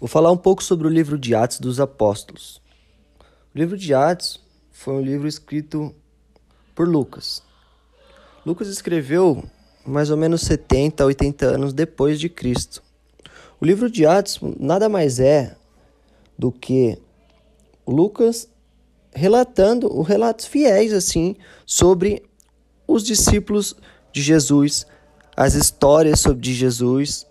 Vou falar um pouco sobre o livro de Atos dos Apóstolos. O livro de Atos foi um livro escrito por Lucas. Lucas escreveu mais ou menos 70 a 80 anos depois de Cristo. O livro de Atos nada mais é do que Lucas relatando os relatos fiéis assim sobre os discípulos de Jesus, as histórias sobre Jesus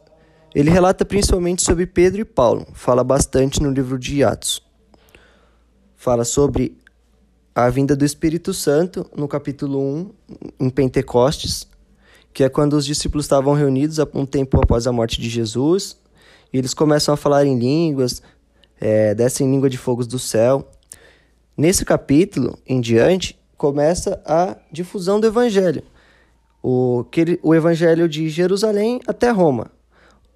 ele relata principalmente sobre Pedro e Paulo, fala bastante no livro de Atos. Fala sobre a vinda do Espírito Santo no capítulo 1, em Pentecostes, que é quando os discípulos estavam reunidos um tempo após a morte de Jesus, e eles começam a falar em línguas, é, descem língua de fogos do céu. Nesse capítulo em diante, começa a difusão do Evangelho. O, o Evangelho de Jerusalém até Roma.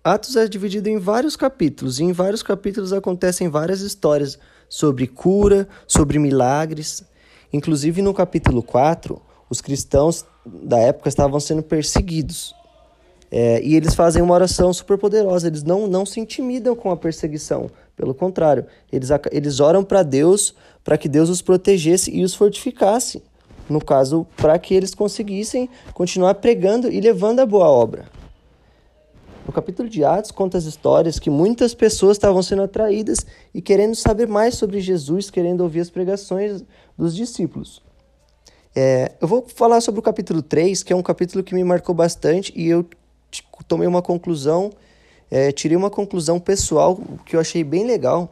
Atos é dividido em vários capítulos, e em vários capítulos acontecem várias histórias sobre cura, sobre milagres. Inclusive no capítulo 4, os cristãos da época estavam sendo perseguidos. É, e eles fazem uma oração super poderosa, eles não, não se intimidam com a perseguição, pelo contrário, eles, eles oram para Deus para que Deus os protegesse e os fortificasse. No caso, para que eles conseguissem continuar pregando e levando a boa obra. O capítulo de Atos conta as histórias que muitas pessoas estavam sendo atraídas e querendo saber mais sobre Jesus, querendo ouvir as pregações dos discípulos. É, eu vou falar sobre o capítulo 3, que é um capítulo que me marcou bastante e eu tomei uma conclusão, é, tirei uma conclusão pessoal que eu achei bem legal,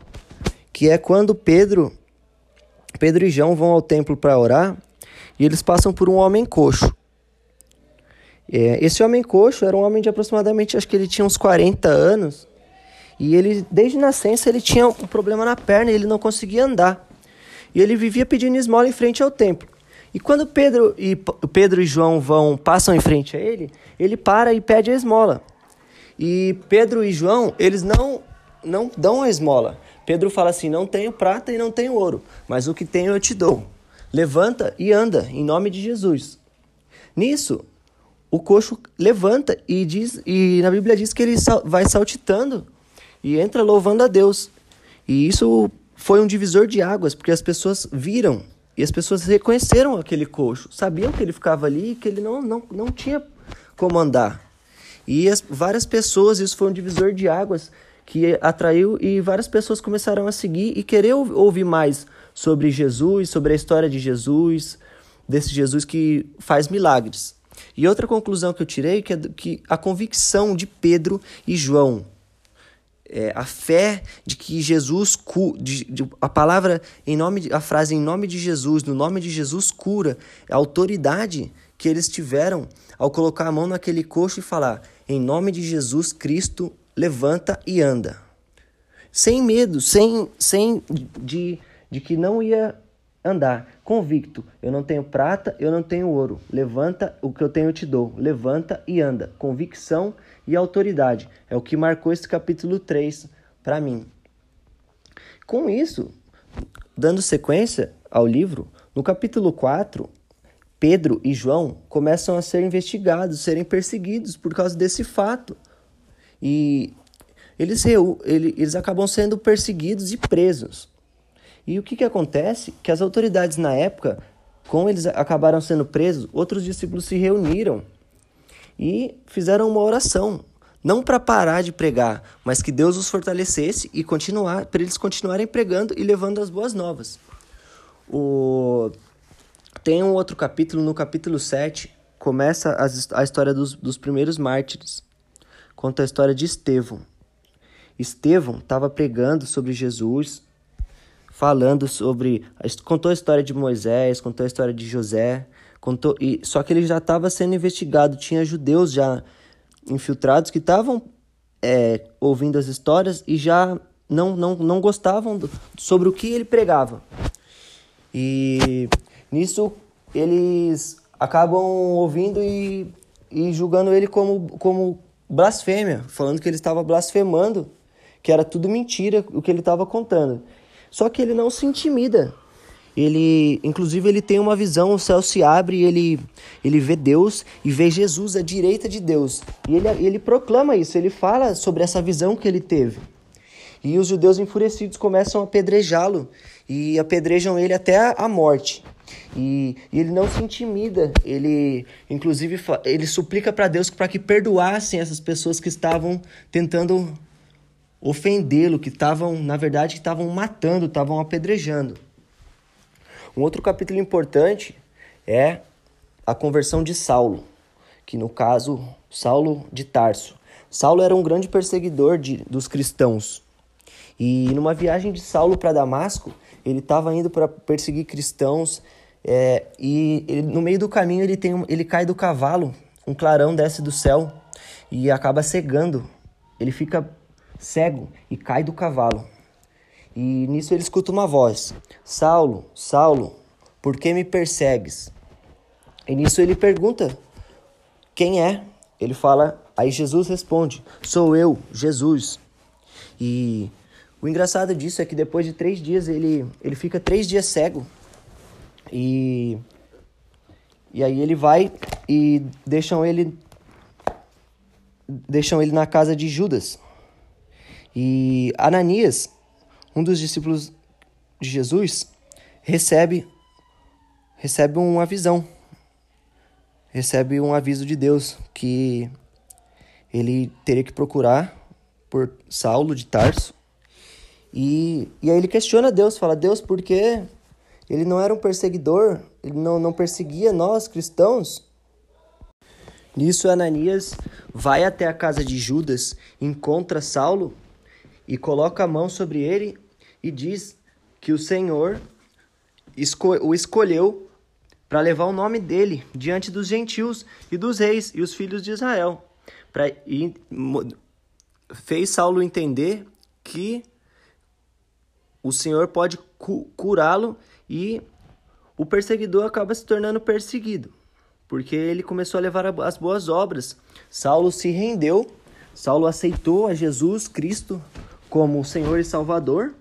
que é quando Pedro, Pedro e João vão ao templo para orar e eles passam por um homem coxo. É, esse homem coxo era um homem de aproximadamente, acho que ele tinha uns 40 anos. E ele, desde nascença, ele tinha um problema na perna e ele não conseguia andar. E ele vivia pedindo esmola em frente ao templo. E quando Pedro e, Pedro e João vão passam em frente a ele, ele para e pede a esmola. E Pedro e João, eles não, não dão a esmola. Pedro fala assim: Não tenho prata e não tenho ouro, mas o que tenho eu te dou. Levanta e anda, em nome de Jesus. Nisso, o coxo levanta e diz e na Bíblia diz que ele vai saltitando e entra louvando a Deus. E isso foi um divisor de águas, porque as pessoas viram e as pessoas reconheceram aquele coxo, sabiam que ele ficava ali e que ele não, não, não tinha como andar. E as, várias pessoas, isso foi um divisor de águas que atraiu e várias pessoas começaram a seguir e querer ouvir mais sobre Jesus, sobre a história de Jesus, desse Jesus que faz milagres. E outra conclusão que eu tirei que é que a convicção de Pedro e João, é, a fé de que Jesus de, de, a palavra em nome de, a frase em nome de Jesus, no nome de Jesus cura, a autoridade que eles tiveram ao colocar a mão naquele coxo e falar: "Em nome de Jesus Cristo, levanta e anda". Sem medo, sem sem de, de que não ia andar convicto. Eu não tenho prata, eu não tenho ouro. Levanta, o que eu tenho te dou. Levanta e anda. Convicção e autoridade. É o que marcou esse capítulo 3 para mim. Com isso, dando sequência ao livro, no capítulo 4, Pedro e João começam a ser investigados, serem perseguidos por causa desse fato. E eles, eles acabam sendo perseguidos e presos. E o que, que acontece? Que as autoridades na época, como eles acabaram sendo presos, outros discípulos se reuniram e fizeram uma oração. Não para parar de pregar, mas que Deus os fortalecesse e continuar, para eles continuarem pregando e levando as boas novas. O... Tem um outro capítulo, no capítulo 7, começa a história dos, dos primeiros mártires. Conta a história de Estevão. Estevão estava pregando sobre Jesus, falando sobre. Contou a história de Moisés, contou a história de José, contou. E, só que ele já estava sendo investigado, tinha judeus já infiltrados que estavam é, ouvindo as histórias e já não, não, não gostavam do, sobre o que ele pregava. E nisso eles acabam ouvindo e, e julgando ele como, como blasfêmia, falando que ele estava blasfemando, que era tudo mentira o que ele estava contando. Só que ele não se intimida. Ele, inclusive, ele tem uma visão, o céu se abre e ele, ele vê Deus e vê Jesus à direita de Deus. E ele, ele proclama isso, ele fala sobre essa visão que ele teve. E os judeus enfurecidos começam a apedrejá-lo e apedrejam ele até a morte. E, e, ele não se intimida, ele inclusive ele suplica para Deus para que perdoassem essas pessoas que estavam tentando ofendê-lo, que estavam, na verdade, que estavam matando, estavam apedrejando. Um outro capítulo importante é a conversão de Saulo, que no caso, Saulo de Tarso. Saulo era um grande perseguidor de, dos cristãos. E numa viagem de Saulo para Damasco, ele estava indo para perseguir cristãos é, e ele, no meio do caminho ele, tem, ele cai do cavalo, um clarão desce do céu e acaba cegando. Ele fica cego e cai do cavalo. E nisso ele escuta uma voz: Saulo, Saulo, por que me persegues? E nisso ele pergunta: Quem é? Ele fala, aí Jesus responde: Sou eu, Jesus. E o engraçado disso é que depois de três dias ele, ele fica três dias cego. E, e aí ele vai e deixam ele deixam ele na casa de Judas. E Ananias, um dos discípulos de Jesus, recebe recebe uma visão. Recebe um aviso de Deus que ele teria que procurar por Saulo de Tarso e, e aí ele questiona Deus, fala, Deus, por que ele não era um perseguidor? Ele não, não perseguia nós, cristãos? Nisso, Ananias vai até a casa de Judas, encontra Saulo e coloca a mão sobre ele e diz que o Senhor o escolheu para levar o nome dele diante dos gentios e dos reis e os filhos de Israel. Pra, e fez Saulo entender que o Senhor pode cu curá-lo e o perseguidor acaba se tornando perseguido, porque ele começou a levar as boas obras. Saulo se rendeu, Saulo aceitou a Jesus Cristo como Senhor e Salvador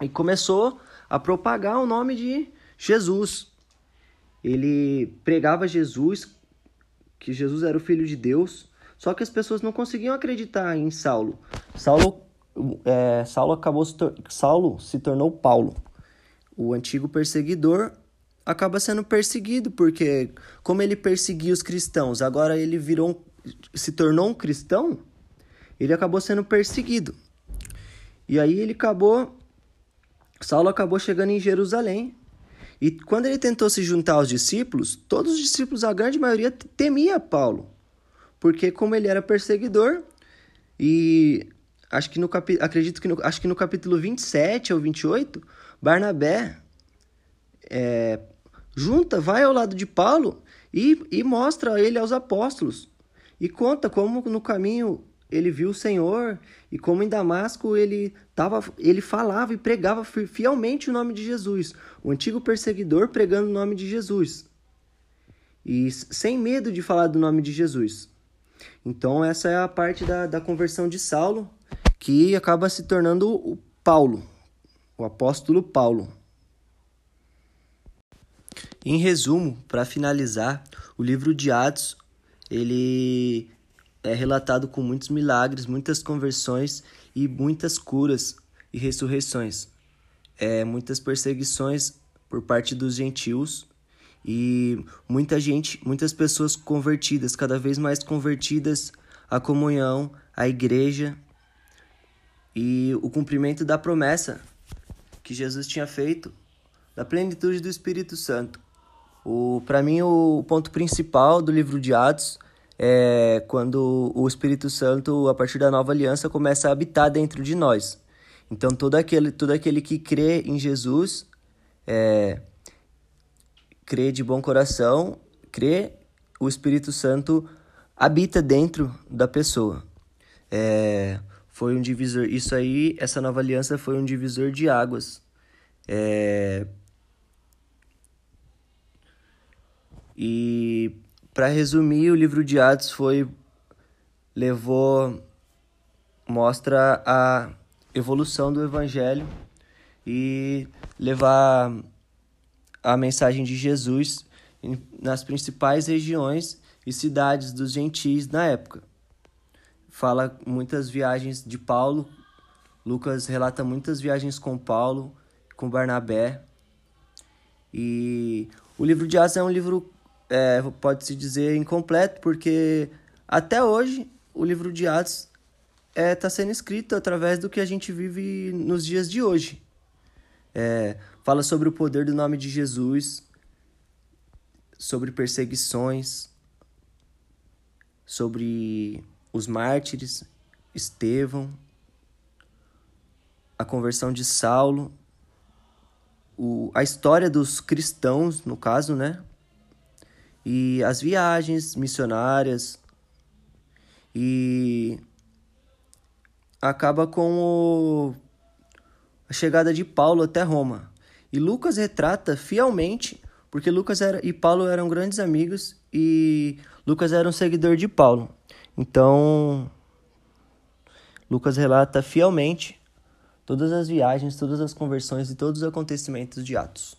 e começou a propagar o nome de Jesus. Ele pregava Jesus, que Jesus era o filho de Deus, só que as pessoas não conseguiam acreditar em Saulo. Saulo é, Saulo acabou se Saulo se tornou Paulo. O antigo perseguidor acaba sendo perseguido porque como ele perseguia os cristãos, agora ele virou se tornou um cristão, ele acabou sendo perseguido. E aí ele acabou Saulo acabou chegando em Jerusalém. E quando ele tentou se juntar aos discípulos, todos os discípulos, a grande maioria, temia Paulo. Porque como ele era perseguidor e acho que no capi, acredito que no, acho que no capítulo 27 ou 28, Barnabé é, junta, vai ao lado de Paulo e, e mostra ele aos apóstolos. E conta como no caminho ele viu o Senhor e como em Damasco ele tava, ele falava e pregava fielmente o nome de Jesus, o antigo perseguidor pregando o nome de Jesus. E sem medo de falar do nome de Jesus. Então essa é a parte da, da conversão de Saulo que acaba se tornando o Paulo, o apóstolo Paulo. Em resumo, para finalizar, o livro de Atos, ele é relatado com muitos milagres, muitas conversões e muitas curas e ressurreições. É, muitas perseguições por parte dos gentios e muita gente, muitas pessoas convertidas, cada vez mais convertidas à comunhão, à igreja e o cumprimento da promessa que Jesus tinha feito da plenitude do Espírito Santo. O para mim o ponto principal do livro de Atos é quando o Espírito Santo a partir da nova aliança começa a habitar dentro de nós. Então todo aquele todo aquele que crê em Jesus é, crê de bom coração, crê, o Espírito Santo habita dentro da pessoa. É, foi um divisor. Isso aí, essa nova aliança foi um divisor de águas. É... E para resumir, o livro de Atos foi levou mostra a evolução do evangelho e levar a mensagem de Jesus nas principais regiões e cidades dos gentis na época fala muitas viagens de Paulo Lucas relata muitas viagens com Paulo, com Barnabé. E o livro de Atos é um livro, é, pode-se dizer, incompleto, porque até hoje o livro de Atos está é, tá sendo escrito através do que a gente vive nos dias de hoje. É, fala sobre o poder do nome de Jesus, sobre perseguições, sobre os mártires, Estevão, a conversão de Saulo, o, a história dos cristãos, no caso, né? E as viagens missionárias. E acaba com o, a chegada de Paulo até Roma. E Lucas retrata fielmente, porque Lucas era, e Paulo eram grandes amigos e Lucas era um seguidor de Paulo. Então, Lucas relata fielmente todas as viagens, todas as conversões e todos os acontecimentos de Atos.